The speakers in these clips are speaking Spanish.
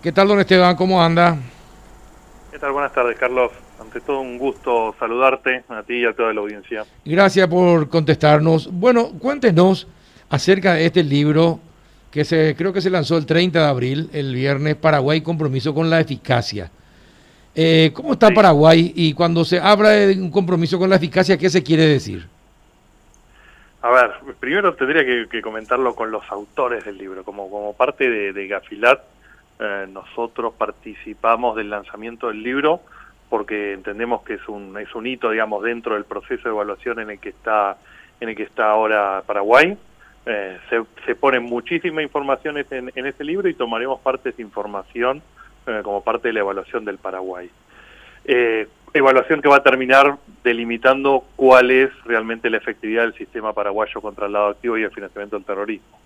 ¿Qué tal, don Esteban? ¿Cómo anda? ¿Qué tal? Buenas tardes, Carlos. Ante todo, un gusto saludarte a ti y a toda la audiencia. Gracias por contestarnos. Bueno, cuéntenos acerca de este libro que se, creo que se lanzó el 30 de abril, el viernes, Paraguay, compromiso con la eficacia. Eh, ¿Cómo está Sí. Paraguay? Y cuando se habla de un compromiso con la eficacia, ¿qué se quiere decir? A ver, primero tendría que, que comentarlo con los autores del libro. Como, como parte de, de Gafilat, eh, nosotros participamos del lanzamiento del libro porque entendemos que es un, es un hito, digamos, dentro del proceso de evaluación en el que está, en el que está ahora Paraguay. Eh, se, se pone muchísima información en, en este libro y tomaremos parte de esa información eh, como parte de la evaluación del Paraguay. Eh, evaluación que va a terminar delimitando cuál es realmente la efectividad del sistema paraguayo contra el lado activo y el financiamiento del terrorismo.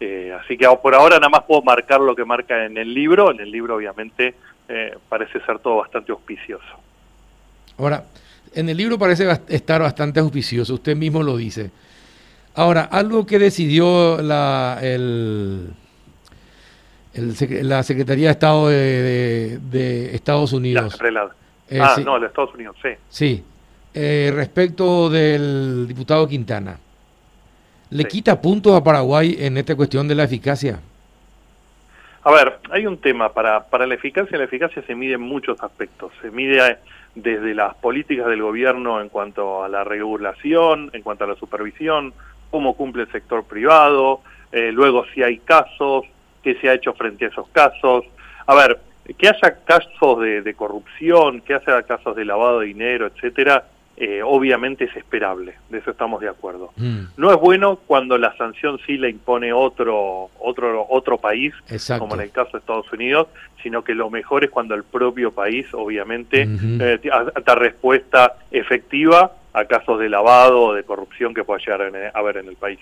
Eh, así que por ahora nada más puedo marcar lo que marca en el libro. En el libro obviamente eh, parece ser todo bastante auspicioso. Ahora, en el libro parece estar bastante auspicioso, usted mismo lo dice. Ahora, algo que decidió la, el, la Secretaría de Estado de, de- de Estados La Unidos. Prelad. Eh, ah, sí. no, de Estados Unidos, sí. Sí, respecto del diputado Quintana, ¿le Sí. quita puntos a Paraguay en esta cuestión de la eficacia? A ver, hay un tema, para, para la eficacia, la eficacia se mide en muchos aspectos. Se mide desde las políticas del gobierno en cuanto a la regulación, en cuanto a la supervisión, cómo cumple el sector privado, eh, luego si hay casos, qué se ha hecho frente a esos casos. A ver, que haya casos de, de corrupción, que haya casos de lavado de dinero, etcétera, eh, obviamente es esperable, de eso estamos de acuerdo. Mm, No es bueno cuando la sanción sí la impone otro otro otro país, exacto. como en el caso de Estados Unidos, sino que lo mejor es cuando el propio país, obviamente, eh, da respuesta efectiva a casos de lavado o de corrupción que pueda llegar a haber en el país.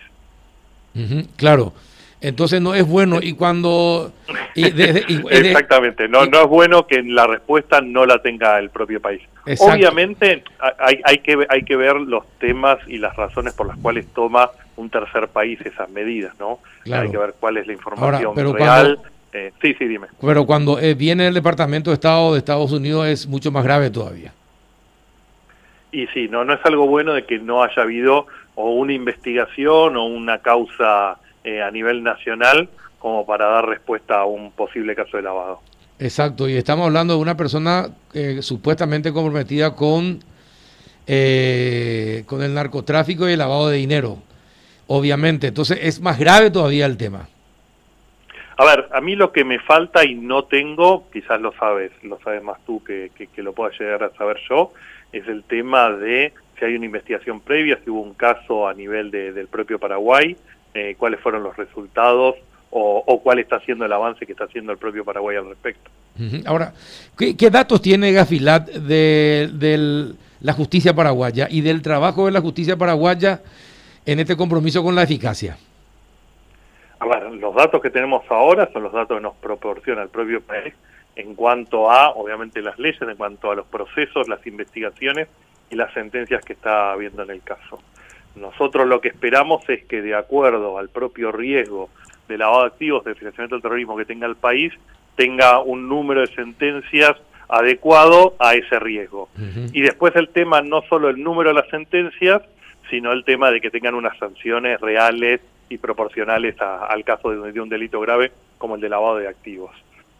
Claro. Entonces no es bueno y cuando... y desde- y- y de- Exactamente, no, no es bueno que la respuesta no la tenga el propio país. Exacto. Obviamente ha- hay, hay, que, hay que ver los temas y las razones por las cuales toma un tercer país esas medidas, ¿no? Claro. Hay que ver cuál es la información Ahora, pero real. cuando- Eh, sí, sí, dime. Pero cuando eh, viene el Departamento de Estado de Estados Unidos es mucho más grave todavía. Y sí, no, no es algo bueno de que no haya habido o una investigación o una causa eh, a nivel nacional como para dar respuesta a un posible caso de lavado. Exacto, y estamos hablando de una persona eh, supuestamente comprometida con, eh, con el narcotráfico y el lavado de dinero, obviamente. Entonces es más grave todavía el tema. A ver, a mí lo que me falta y no tengo, quizás lo sabes, lo sabes más tú que, que, que lo pueda llegar a saber yo, es el tema de si hay una investigación previa, si hubo un caso a nivel de- del propio Paraguay, eh, cuáles fueron los resultados o, o cuál está siendo el avance que está haciendo el propio Paraguay al respecto. Ahora, ¿qué, qué datos tiene Gafilat de, del- la justicia paraguaya y del trabajo de la justicia paraguaya en este compromiso con la eficacia? A ver, los datos que tenemos ahora son los datos que nos proporciona el propio país en cuanto a, obviamente, las leyes, en cuanto a los procesos, las investigaciones y las sentencias que está habiendo en el caso. Nosotros lo que esperamos es que, de acuerdo al propio riesgo de lavado de activos, de financiamiento del terrorismo que tenga el país, tenga un número de sentencias adecuado a ese riesgo. Y después el tema, no solo el número de las sentencias, sino el tema de que tengan unas sanciones reales y proporcionales a- al caso de, de un delito grave como el de lavado de activos.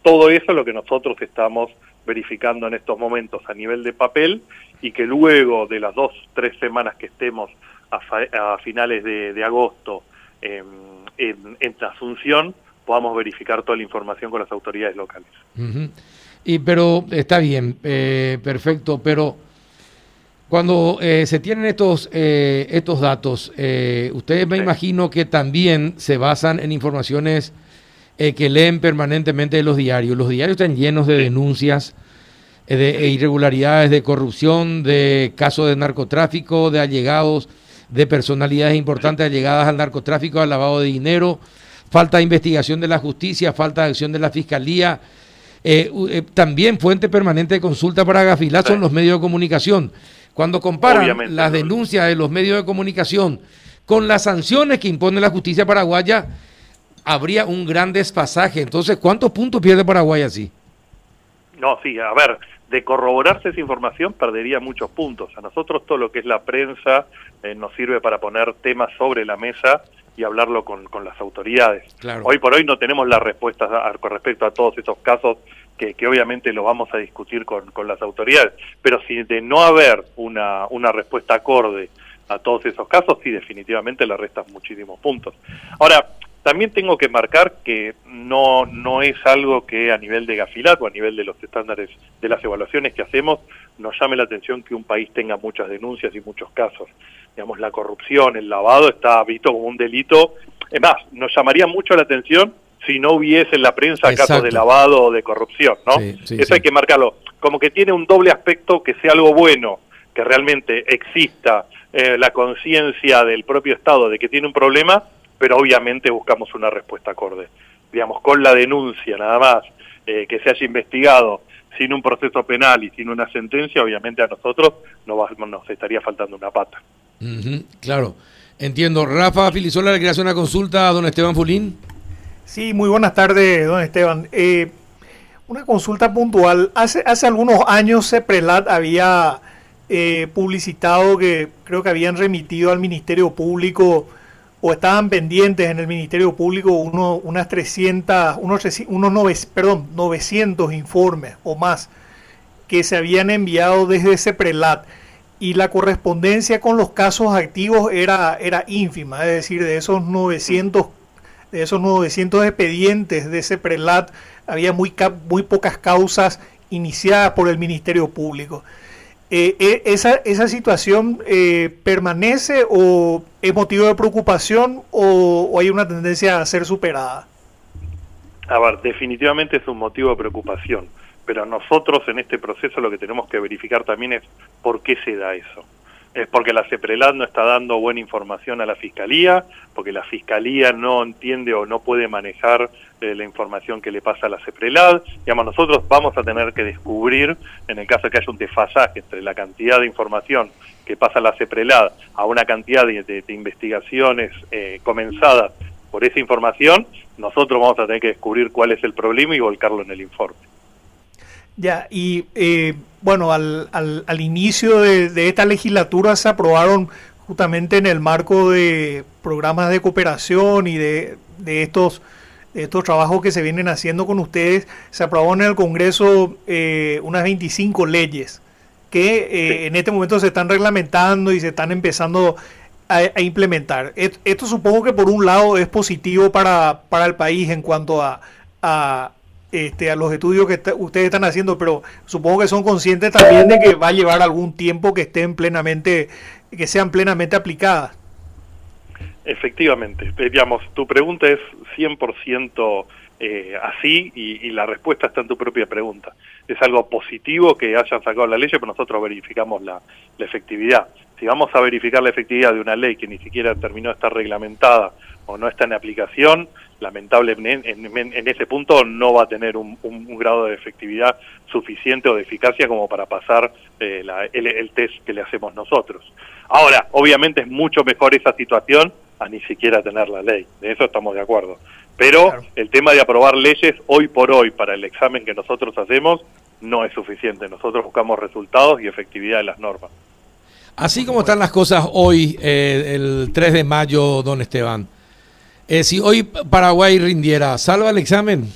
Todo eso es lo que nosotros estamos verificando en estos momentos a nivel de papel y que luego de las dos, tres semanas que estemos a, fa- a finales de, de agosto em, en, en Asunción, podamos verificar toda la información con las autoridades locales. Y pero está bien, eh, perfecto, pero cuando eh, se tienen estos eh, estos datos, eh, ustedes me Sí. imagino que también se basan en informaciones eh, que leen permanentemente de los diarios. Los diarios están llenos de denuncias eh, de irregularidades, de corrupción, de casos de narcotráfico, de allegados, de personalidades importantes allegadas al narcotráfico, al lavado de dinero, falta de investigación de la justicia, falta de acción de la fiscalía. Eh, eh, también fuente permanente de consulta para Gafilat son Sí. los medios de comunicación. Cuando comparan Obviamente, las denuncias de los medios de comunicación con las sanciones que impone la justicia paraguaya, habría un gran despasaje. Entonces, ¿cuántos puntos pierde Paraguay así? No, sí, a ver, de corroborarse esa información perdería muchos puntos. A nosotros todo lo que es la prensa eh, nos sirve para poner temas sobre la mesa y hablarlo con, con las autoridades. Hoy por hoy no tenemos la respuesta con respecto a todos esos casos que, que obviamente lo vamos a discutir con, con, las autoridades, pero si de no haber una, una respuesta acorde a todos esos casos, sí definitivamente le restan muchísimos puntos. Ahora, también tengo que marcar que no, no es algo que a nivel de Gafilat o a nivel de los estándares de las evaluaciones que hacemos nos llame la atención que un país tenga muchas denuncias y muchos casos. Digamos, la corrupción, el lavado está visto como un delito. Es más, nos llamaría mucho la atención si no hubiese en la prensa casos de lavado o de corrupción, ¿no? Eso hay que marcarlo. Como que tiene un doble aspecto que sea algo bueno, que realmente exista eh, la conciencia del propio Estado de que tiene un problema, pero obviamente buscamos una respuesta acorde. Digamos, con la denuncia nada más, eh, que se haya investigado sin un proceso penal y sin una sentencia, obviamente a nosotros nos, nos estaría faltando una pata. claro, entiendo. Rafa Filisola le quería hacer una consulta a don Esteban Fulín. Sí, muy buenas tardes, don Esteban. Eh, una consulta puntual. Hace, hace algunos años CEPRELAT había eh, publicitado que creo que habían remitido al Ministerio Público o estaban pendientes en el Ministerio Público unas 300, unos, unos perdón, 900 informes o más que se habían enviado desde ese prelat y la correspondencia con los casos activos era, era ínfima, es decir, de esos 900 de esos 900 expedientes de ese prelat había muy, muy pocas causas iniciadas por el Ministerio Público. Eh, eh, esa, esa situación eh, permanece o es motivo de preocupación o, hay una tendencia a ser superada? A ver, definitivamente es un motivo de preocupación, pero nosotros en este proceso lo que tenemos que verificar también es por qué se da eso es porque la CEPRELAD no está dando buena información a la Fiscalía, porque la Fiscalía no entiende o no puede manejar eh, la información que le pasa a la CEPRELAD. Digamos, nosotros vamos a tener que descubrir, en el caso de que haya un desfasaje entre la cantidad de información que pasa a la CEPRELAD a una cantidad de, investigaciones eh, comenzadas por esa información, nosotros vamos a tener que descubrir cuál es el problema y volcarlo en el informe. Ya, y eh, bueno, al, al, al inicio de, esta legislatura se aprobaron justamente en el marco de programas de cooperación y de, de estos, estos trabajos que se vienen haciendo con ustedes, se aprobó en el Congreso eh, unas 25 leyes que eh, en este momento se están reglamentando y se están empezando a, implementar. Esto, supongo que por un lado es positivo para, para el país en cuanto a, a este, a los estudios que ustedes están haciendo, pero supongo que son conscientes también de que va a llevar algún tiempo que estén plenamente, que sean plenamente aplicadas. Efectivamente, eh, digamos, tu pregunta es 100% eh, así y, la respuesta está en tu propia pregunta. Es algo positivo que hayan sacado la ley, pero nosotros verificamos la, la efectividad. Si vamos a verificar la efectividad de una ley que ni siquiera terminó de estar reglamentada o no está en aplicación, lamentablemente en, ese punto no va a tener un, grado de efectividad suficiente o de eficacia como para pasar eh, el, test que le hacemos nosotros. Ahora, obviamente es mucho mejor esa situación a ni siquiera tener la ley, de eso estamos de acuerdo. Pero el tema de aprobar leyes hoy por hoy para el examen que nosotros hacemos no es suficiente. Nosotros buscamos resultados y efectividad de las normas. Así como están las cosas hoy, eh, el 3 de mayo, don Esteban, eh, si hoy Paraguay rindiera, ¿salva el examen?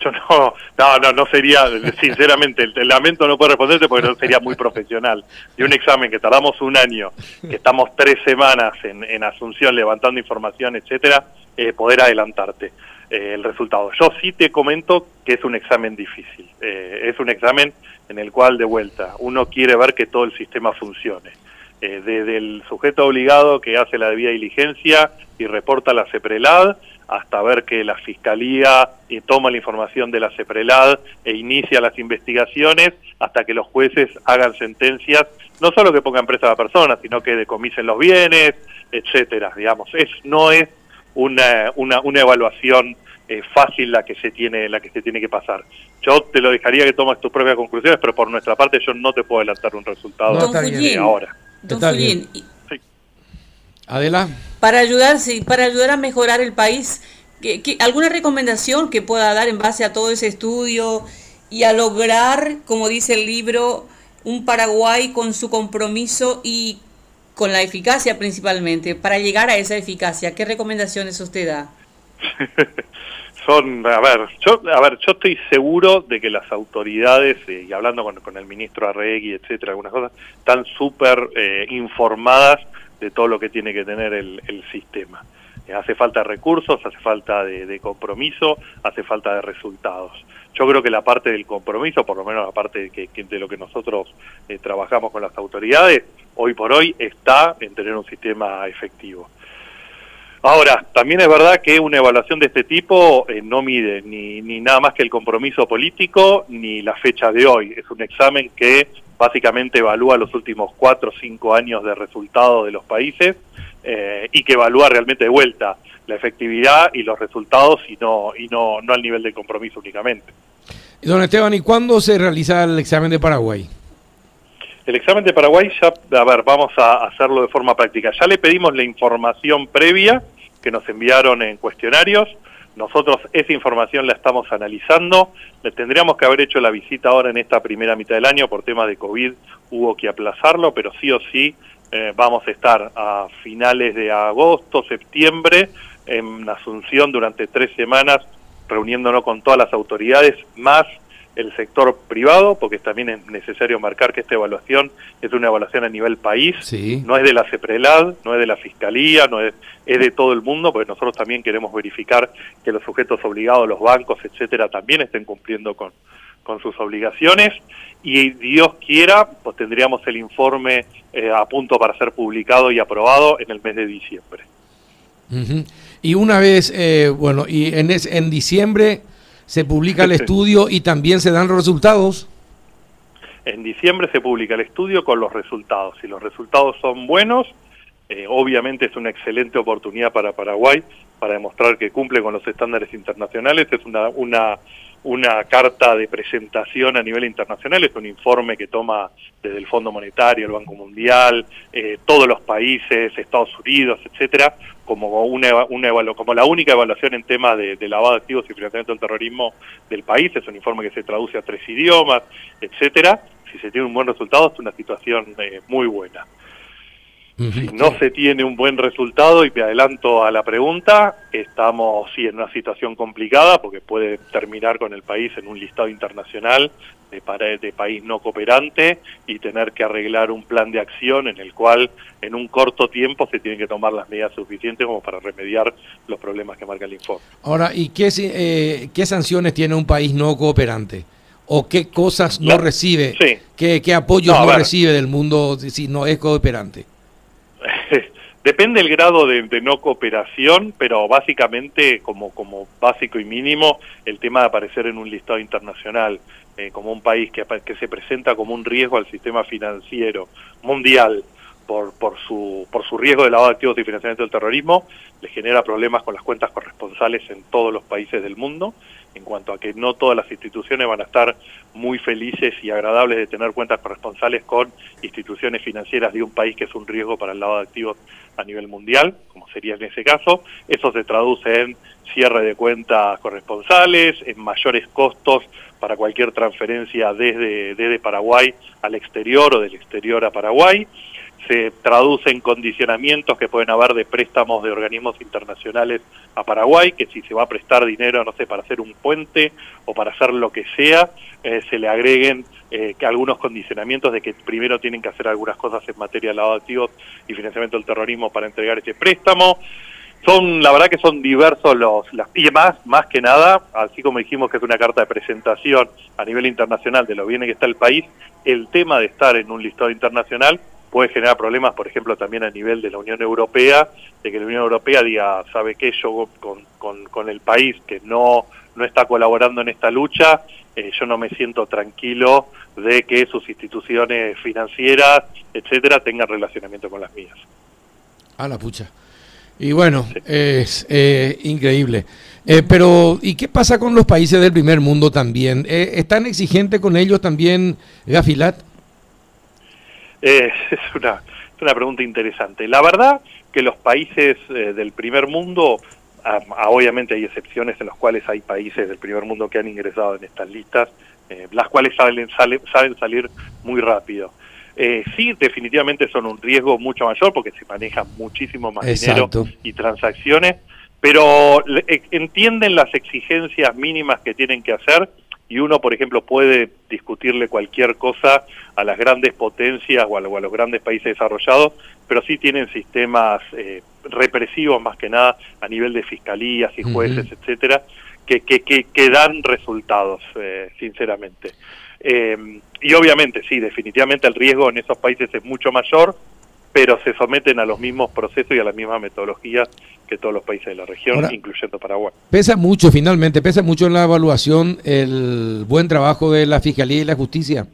Yo no, no, no, no sería, sinceramente, lamento no puede responderte porque no sería muy profesional. Y un examen que tardamos un año, que estamos tres semanas en, Asunción levantando información, etcétera, eh, poder adelantarte eh, el resultado. Yo sí te comento que es un examen difícil. es un examen en el cual, de vuelta, uno quiere ver que todo el sistema funcione. Eh, desde el sujeto obligado que hace la debida diligencia y reporta a la CEPRELAD, hasta ver que la Fiscalía eh, toma la información de la CEPRELAD e inicia las investigaciones, hasta que los jueces hagan sentencias, no solo que pongan presa a la persona, sino que decomisen los bienes, etcétera, digamos. Es, no es una, una, una evaluación eh, fácil la que se tiene la que se tiene que pasar. Yo te lo dejaría que tomes tus propias conclusiones, pero por nuestra parte yo no te puedo adelantar un resultado ahora. Don Fullín, Adela. Para ayudar, sí, para ayudar a mejorar el país, ¿qué, alguna recomendación que pueda dar en base a todo ese estudio y a lograr, como dice el libro, un Paraguay con su compromiso y con la eficacia principalmente, para llegar a esa eficacia, ¿qué recomendaciones usted da? Son, a ver, yo, a ver, yo estoy seguro de que las autoridades, eh, y hablando con, con, el ministro Arregui, etcétera, algunas cosas, están súper eh, informadas de todo lo que tiene que tener el, el sistema. Eh, hace falta recursos, hace falta de, compromiso, hace falta de resultados. Yo creo que la parte del compromiso, por lo menos la parte de, que, de lo que nosotros eh, trabajamos con las autoridades, hoy por hoy está en tener un sistema efectivo. Ahora, también es verdad que una evaluación de este tipo eh, no mide ni, ni nada más que el compromiso político ni la fecha de hoy. Es un examen que básicamente evalúa los últimos cuatro o cinco años de resultados de los países eh, y que evalúa realmente de vuelta la efectividad y los resultados y no, y no, no al nivel de compromiso únicamente. Don Esteban, ¿y cuándo se realiza el examen de Paraguay? El examen de Paraguay ya, a ver, vamos a hacerlo de forma práctica. Ya le pedimos la información previa que nos enviaron en cuestionarios. Nosotros esa información la estamos analizando. Le tendríamos que haber hecho la visita ahora en esta primera mitad del año por temas de COVID. Hubo que aplazarlo, pero sí o sí eh, vamos a estar a finales de agosto, septiembre, en Asunción durante tres semanas, reuniéndonos con todas las autoridades, más el sector privado, porque también es necesario marcar que esta evaluación es una evaluación a nivel país, no es de la CEPRELAD, no es de la Fiscalía, no es, es de todo el mundo, porque nosotros también queremos verificar que los sujetos obligados, los bancos, etcétera, también estén cumpliendo con, con sus obligaciones. Y Dios quiera, pues tendríamos el informe eh, a punto para ser publicado y aprobado en el mes de diciembre. Y una vez, eh, bueno, y en, en diciembre se publica el estudio y también se dan los resultados. En diciembre se publica el estudio con los resultados. Si los resultados son buenos, eh, obviamente es una excelente oportunidad para Paraguay para demostrar que cumple con los estándares internacionales. Es una, una una carta de presentación a nivel internacional, es un informe que toma desde el Fondo Monetario, el Banco Mundial, eh, todos los países, Estados Unidos, etcétera, como una, una como la única evaluación en temas de, lavado de activos y financiamiento del terrorismo del país, es un informe que se traduce a tres idiomas, etcétera. Si se tiene un buen resultado es una situación eh, muy buena. Si no se tiene un buen resultado, y me adelanto a la pregunta, estamos sí en una situación complicada porque puede terminar con el país en un listado internacional de, de país no cooperante y tener que arreglar un plan de acción en el cual en un corto tiempo se tienen que tomar las medidas suficientes como para remediar los problemas que marca el informe. Ahora, ¿y qué, eh, qué sanciones tiene un país no cooperante? ¿O qué cosas no recibe? ¿Qué, qué apoyos no recibe del mundo si no es cooperante? Depende el grado de, no cooperación, pero básicamente como, como básico y mínimo el tema de aparecer en un listado internacional eh, como un país que, que se presenta como un riesgo al sistema financiero mundial por, por, su, por su riesgo de lavado de activos y financiamiento del terrorismo, le genera problemas con las cuentas corresponsales en todos los países del mundo en cuanto a que no todas las instituciones van a estar muy felices y agradables de tener cuentas corresponsales con instituciones financieras de un país que es un riesgo para el lavado de activos a nivel mundial, como sería en ese caso. Eso se traduce en cierre de cuentas corresponsales, en mayores costos para cualquier transferencia desde, desde Paraguay al exterior o del exterior a Paraguay se traduce en condicionamientos que pueden haber de préstamos de organismos internacionales a Paraguay, que si se va a prestar dinero, no sé, para hacer un puente o para hacer lo que sea, eh, se le agreguen eh, algunos condicionamientos de que primero tienen que hacer algunas cosas en materia de lavado de activos y financiamiento del terrorismo para entregar ese préstamo. Son, la verdad que son diversos los, las, y más, más que nada, así como dijimos que es una carta de presentación a nivel internacional de lo bien que está el país, el tema de estar en un listado internacional puede generar problemas, por ejemplo, también a nivel de la Unión Europea, de que la Unión Europea diga, ¿sabe qué? Yo con, con, con el país que no, no está colaborando en esta lucha, eh, yo no me siento tranquilo de que sus instituciones financieras, etcétera, tengan relacionamiento con las mías. A la pucha. Y bueno, es eh, increíble. Eh, pero, ¿y qué pasa con los países del primer mundo también? ¿Están exigentes con ellos también, Gafilat? Eh, es una es una pregunta interesante. La verdad que los países eh, del primer mundo, obviamente hay excepciones en los cuales hay países del primer mundo que han ingresado en estas listas, eh, las cuales saben, saben salir muy rápido. Eh, sí, definitivamente son un riesgo mucho mayor porque se maneja muchísimo más dinero y transacciones, pero entienden las exigencias mínimas que tienen que hacer y uno, por ejemplo, puede discutirle cualquier cosa a las grandes potencias o a, los grandes países desarrollados, pero sí tienen sistemas eh, represivos más que nada a nivel de fiscalías y jueces, etcétera, que, que, que, dan resultados, eh, sinceramente. Eh, y obviamente, sí, definitivamente el riesgo en esos países es mucho mayor, pero se someten a los mismos procesos y a la misma metodología que todos los países de la región, incluyendo Paraguay. Pesa mucho, finalmente, pesa mucho en la evaluación el buen trabajo de la Fiscalía y la Justicia.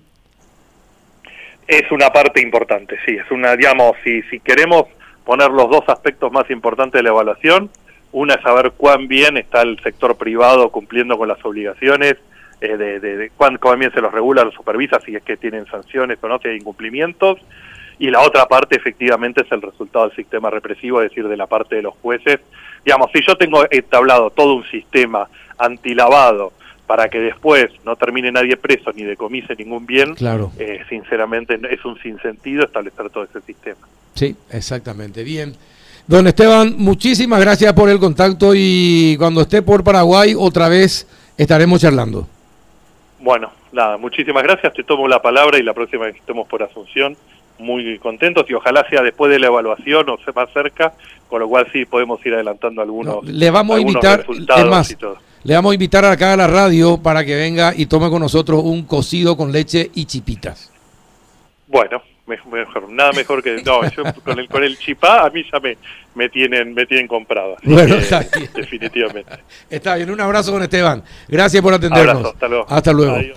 Es una parte importante, sí, es una, digamos, si, si queremos poner los dos aspectos más importantes de la evaluación, una es saber cuán bien está el sector privado cumpliendo con las obligaciones, eh, de, de, cuán, bien se los regula, los supervisa, si es que tienen sanciones o no, si hay incumplimientos, y la otra parte efectivamente es el resultado del sistema represivo, es decir, de la parte de los jueces. Digamos, si yo tengo entablado todo un sistema antilavado para que después no termine nadie preso ni decomise ningún bien, claro. Eh, sinceramente es un sinsentido establecer todo ese sistema. Sí, exactamente. Bien. Don Esteban, muchísimas gracias por el contacto y cuando esté por Paraguay otra vez estaremos charlando. Bueno, nada, muchísimas gracias, te tomo la palabra y la próxima vez que estemos por Asunción muy contentos y ojalá sea después de la evaluación o sea más cerca, con lo cual sí podemos ir adelantando algunos, le vamos a invitar, más, Le vamos a invitar acá a la radio para que venga y tome con nosotros un cocido con leche y chipitas. Bueno, mejor, nada mejor que no, yo con el con el chipá a mí ya me, me tienen me tienen comprado. Bueno, definitivamente. Está bien, un abrazo con Esteban. Gracias por atendernos. hasta luego. Hasta luego.